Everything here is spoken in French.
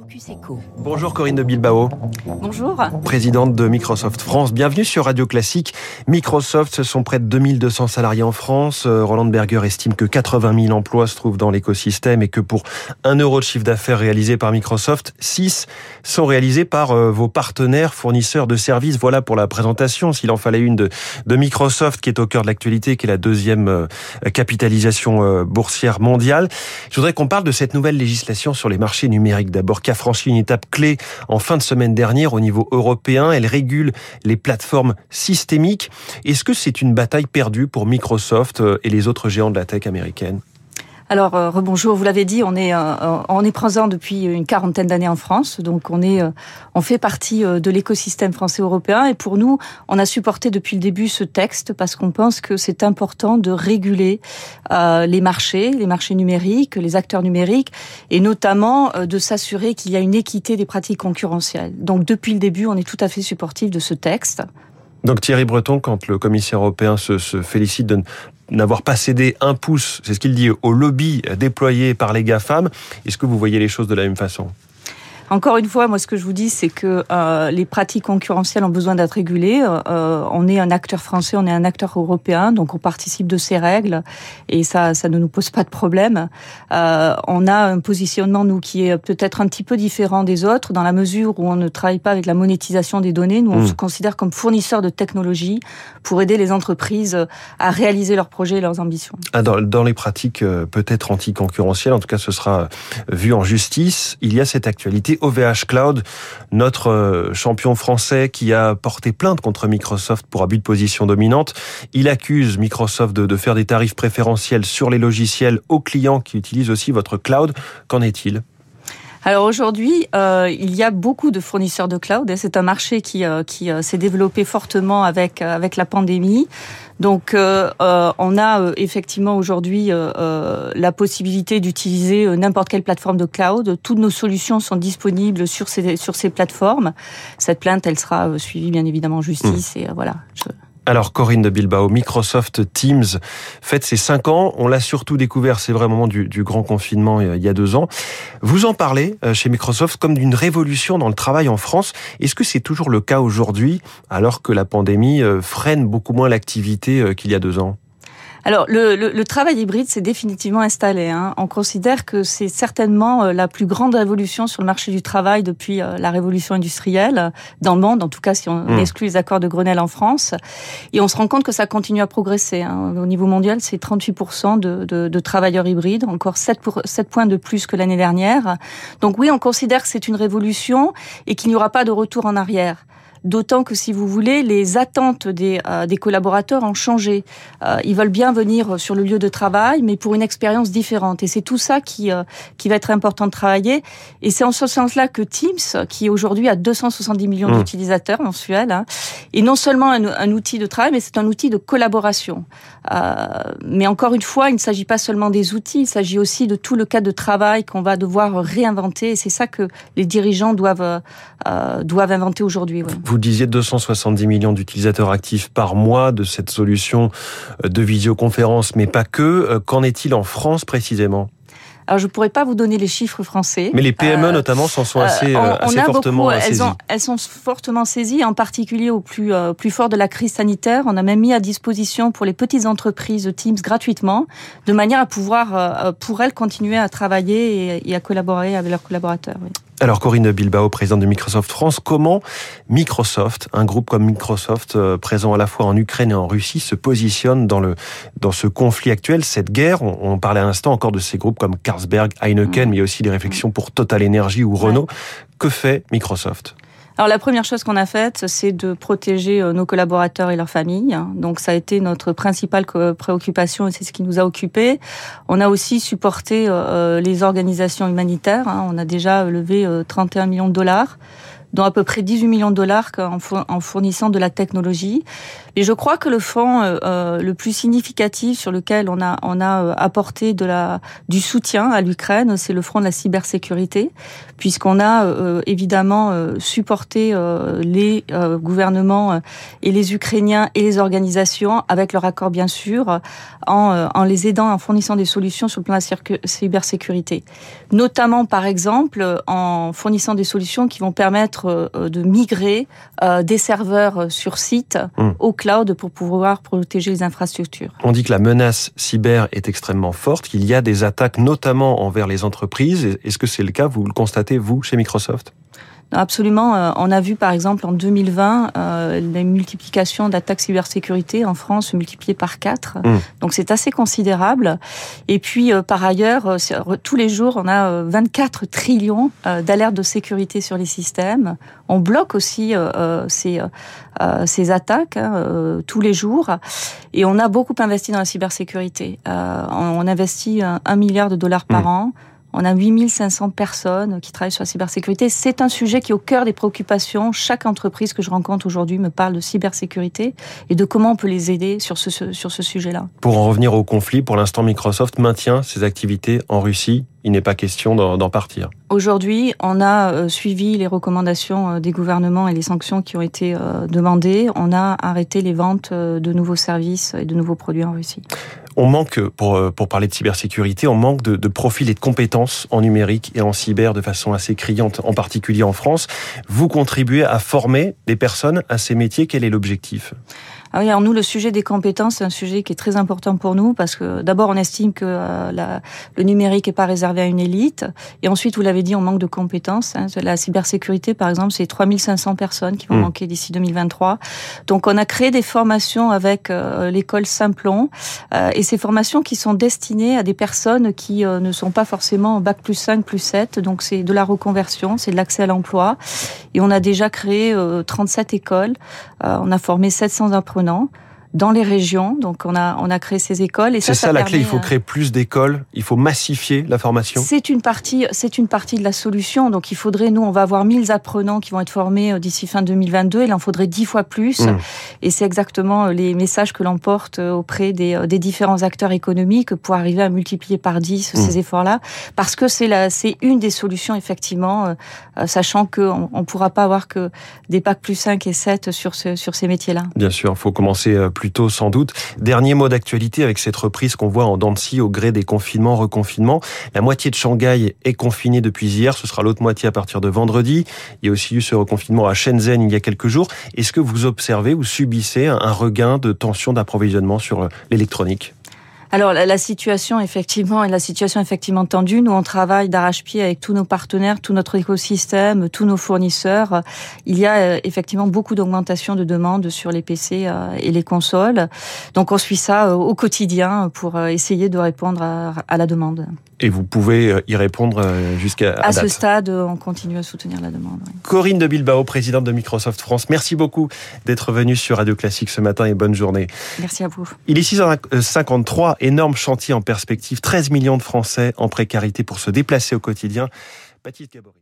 Focus Echo. Bonjour Corinne de Bilbao. Bonjour. Présidente de Microsoft France. Bienvenue sur Radio Classique. Microsoft, ce sont près de 2200 salariés en France. Euh, Roland Berger estime que 80 000 emplois se trouvent dans l'écosystème et que pour 1 euro de chiffre d'affaires réalisé par Microsoft, 6 sont réalisés par euh, vos partenaires fournisseurs de services. Voilà pour la présentation. S'il en fallait une de, de Microsoft qui est au cœur de l'actualité, qui est la deuxième euh, capitalisation boursière mondiale. Je voudrais qu'on parle de cette nouvelle législation sur les marchés numériques d'abord a franchi une étape clé en fin de semaine dernière au niveau européen. Elle régule les plateformes systémiques. Est-ce que c'est une bataille perdue pour Microsoft euh, et les autres géants de la tech américaine? Alors euh, rebonjour, vous l'avez dit, on est euh, on est présent depuis une quarantaine d'années en France, donc on est on fait partie de l'écosystème français européen et pour nous, on a supporté depuis le début ce texte parce qu'on pense que c'est important de réguler les marchés, les marchés numériques, les acteurs numériques et notamment de s'assurer qu'il y a une équité des pratiques concurrentielles. Donc depuis le début, on est tout à fait supportif de ce texte. Donc Thierry Breton, quand le commissaire européen se, félicite de n'avoir pas cédé un pouce, c'est ce qu'il dit, au lobby déployé par les GAFAM, est-ce que vous voyez les choses de la même façon? Encore une fois, moi, ce que je vous dis, c'est que euh, les pratiques concurrentielles ont besoin d'être régulées. Euh, on est un acteur français, on est un acteur européen, donc on participe de ces règles et ça, ça ne nous pose pas de problème. Euh, on a un positionnement nous qui est peut-être un petit peu différent des autres dans la mesure où on ne travaille pas avec la monétisation des données. Nous, on mmh. se considère comme fournisseur de technologies pour aider les entreprises à réaliser leurs projets et leurs ambitions. Ah, dans, dans les pratiques euh, peut-être anticoncurrentielles, en tout cas, ce sera vu en justice. Il y a cette actualité OVH Cloud, notre euh, champion français qui a porté plainte contre Microsoft pour abus de position dominante. Il accuse Microsoft de, faire des tarifs préférentiels sur les logiciels aux clients qui utilisent aussi votre cloud. Qu'en est-il? Alors aujourd'hui, euh, il y a beaucoup de fournisseurs de cloud et c'est un marché qui, euh, qui s'est développé fortement avec, avec la pandémie. Donc, euh, euh, on a euh, effectivement aujourd'hui la possibilité d'utiliser n'importe quelle plateforme de cloud. Toutes nos solutions sont disponibles sur ces sur ces plateformes. Cette plainte, elle sera suivie bien évidemment en justice mmh. et voilà. Je... Alors Corinne de Bilbao, Microsoft Teams fête ses cinq ans. On l'a surtout découvert, c'est vrai, au moment du, grand confinement il y a deux ans. Vous en parlez euh, chez Microsoft comme d'une révolution dans le travail en France. Est-ce que c'est toujours le cas aujourd'hui, alors que la pandémie euh, freine beaucoup moins l'activité euh, qu'il y a deux ans? Alors, le, le, le travail hybride s'est définitivement installé. Hein. On considère que c'est certainement euh, la plus grande révolution sur le marché du travail depuis euh, la révolution industrielle dans le monde, en tout cas si on mmh. exclut les accords de Grenelle en France. Et on se rend compte que ça continue à progresser. Hein. Au niveau mondial, c'est 38% de, de, de, travailleurs hybrides, encore 7, pour, 7 points de plus que l'année dernière. Donc oui, on considère que c'est une révolution et qu'il n'y aura pas de retour en arrière. D'autant que, si vous voulez, les attentes des, euh, des collaborateurs ont changé. Euh, ils veulent bien venir sur le lieu de travail, mais pour une expérience différente. Et c'est tout ça qui, euh, qui va être important de travailler. Et c'est en ce sens-là que Teams, qui aujourd'hui a 270 millions mmh. d'utilisateurs mensuels, hein, est non seulement un, un, outil de travail, mais c'est un outil de collaboration. mais encore une fois, il ne s'agit pas seulement des outils, il s'agit aussi de tout le cadre de travail qu'on va devoir réinventer. Et c'est ça que les dirigeants doivent, doivent inventer aujourd'hui. Vous disiez 270 millions d'utilisateurs actifs par mois de cette solution euh, de visioconférence, mais pas que. Euh, qu'en est-il en France précisément? Alors, je pourrais pas vous donner les chiffres français. Mais les PME, euh, notamment, s'en sont assez, assez fortement saisies. Elles, sont fortement saisies, en particulier au plus, plus fort de la crise sanitaire. On a même mis à disposition pour les petites entreprises Teams gratuitement, de manière à pouvoir, pour elles, continuer à travailler et, et à collaborer avec leurs collaborateurs. Oui. Alors Corinne Bilbao, présidente de Microsoft France, comment Microsoft, un groupe comme Microsoft euh, présent à la fois en Ukraine et en Russie, se positionne dans le dans ce conflit actuel, cette guerre? On, parlait à l'instant encore de ces groupes comme Carlsberg, Heineken, mmh. mais il y a aussi des réflexions pour Total Energy ou Renault. Que fait Microsoft? Alors la première chose qu'on a faite, c'est de protéger euh, nos collaborateurs et leurs familles. Donc ça a été notre principale préoccupation et c'est ce qui nous a occupés. On a aussi supporté euh, les organisations humanitaires. Hein. On a déjà levé 31 millions de dollars dont à peu près 18 millions de dollars en fournissant de la technologie. Et je crois que le fonds euh, euh, le plus significatif sur lequel on a on a euh, apporté de la du soutien à l'Ukraine, c'est le front de la cybersécurité, puisqu'on a évidemment supporté les gouvernements et les Ukrainiens et les organisations avec leur accord bien sûr, en, en les aidant en fournissant des solutions sur le plan de la cybersécurité, notamment par exemple en fournissant des solutions qui vont permettre de migrer des serveurs sur site mmh. au pour pouvoir protéger les infrastructures. On dit que la menace cyber est extrêmement forte, qu'il y a des attaques notamment envers les entreprises. Est-ce que c'est le cas? Vous le constatez, vous, chez Microsoft? Absolument. Euh, on a vu par exemple en 2020 euh, la multiplication d'attaques cybersécurité en France multipliée par 4. Mmh. Donc c'est assez considérable. Et puis euh, par ailleurs, tous les jours, on a 24 trillions d'alertes de sécurité sur les systèmes. On bloque aussi ces, ces attaques hein, tous les jours. Et on a beaucoup investi dans la cybersécurité. on investit un milliard de dollars par mmh. an. On a 8500 personnes qui travaillent sur la cybersécurité. C'est un sujet qui est au cœur des préoccupations. Chaque entreprise que je rencontre aujourd'hui me parle de cybersécurité et de comment on peut les aider sur ce, sur ce sujet-là. Pour en revenir au conflit, pour l'instant, Microsoft maintient ses activités en Russie il n'est pas question d'en partir. Aujourd'hui, on a euh, suivi les recommandations euh, des gouvernements et les sanctions qui ont été euh, demandées. On a arrêté les ventes de nouveaux services et de nouveaux produits en Russie. On manque, pour, pour parler de cybersécurité, on manque de, de profils et de compétences en numérique et en cyber de façon assez criante, en particulier en France. Vous contribuez à former des personnes à ces métiers. Quel est l'objectif? Ah oui, alors nous, le sujet des compétences, c'est un sujet qui est très important pour nous parce que d'abord, on estime que euh, la, le numérique n'est pas réservé à une élite. Et ensuite, vous l'avez dit, on manque de compétences. Hein. La cybersécurité, par exemple, c'est 3500 personnes qui vont mmh. manquer d'ici 2023. Donc, on a créé des formations avec euh, l'école Simplon. Euh, et ces formations qui sont destinées à des personnes qui ne sont pas forcément bac plus 5, plus 7. Donc, c'est de la reconversion, c'est de l'accès à l'emploi. Et on a déjà créé 37 écoles. on a formé 700 apprenants dans les régions. Donc on a on a créé ces écoles et ça c'est ça, la clé. Il faut euh, créer plus d'écoles. Il faut massifier la formation. C'est une partie c'est une partie de la solution. Donc il faudrait nous on va avoir 1000 apprenants qui vont être formés euh, d'ici fin 2022. Il en faudrait 10 fois plus. Mmh. Et c'est exactement euh, les messages que l'on porte auprès des, des différents acteurs économiques pour arriver à multiplier par 10 mmh. ces efforts-là. Parce que c'est la c'est une des solutions effectivement, sachant qu'on on pourra pas avoir que des packs plus 5 et 7 sur ce, sur ces métiers-là. Bien sûr, il faut commencer plutôt sans doute. Dernier mot d'actualité avec cette reprise qu'on voit en Dancy au gré des confinements, reconfinements. La moitié de Shanghai est confinée depuis hier, ce sera l'autre moitié à partir de vendredi. Il y a aussi eu ce reconfinement à Shenzhen il y a quelques jours. Est-ce que vous observez ou subissez un regain de tension d'approvisionnement sur l'électronique? Alors la, situation effectivement est la situation effectivement tendue. Nous on travaille d'arrache-pied avec tous nos partenaires, tout notre écosystème, tous nos fournisseurs. Il y a euh, effectivement beaucoup d'augmentation de demandes sur les PC euh, et les consoles. Donc on suit ça euh, au quotidien pour essayer de répondre à la demande. Et vous pouvez y répondre jusqu'à à, ce stade, on continue à soutenir la demande. Corinne de Bilbao, présidente de Microsoft France, merci beaucoup d'être venue sur Radio Classique ce matin et bonne journée. Merci à vous. Il est 6h53 énorme chantier en perspective, 13 millions de Français en précarité pour se déplacer au quotidien. Baptiste Gabory.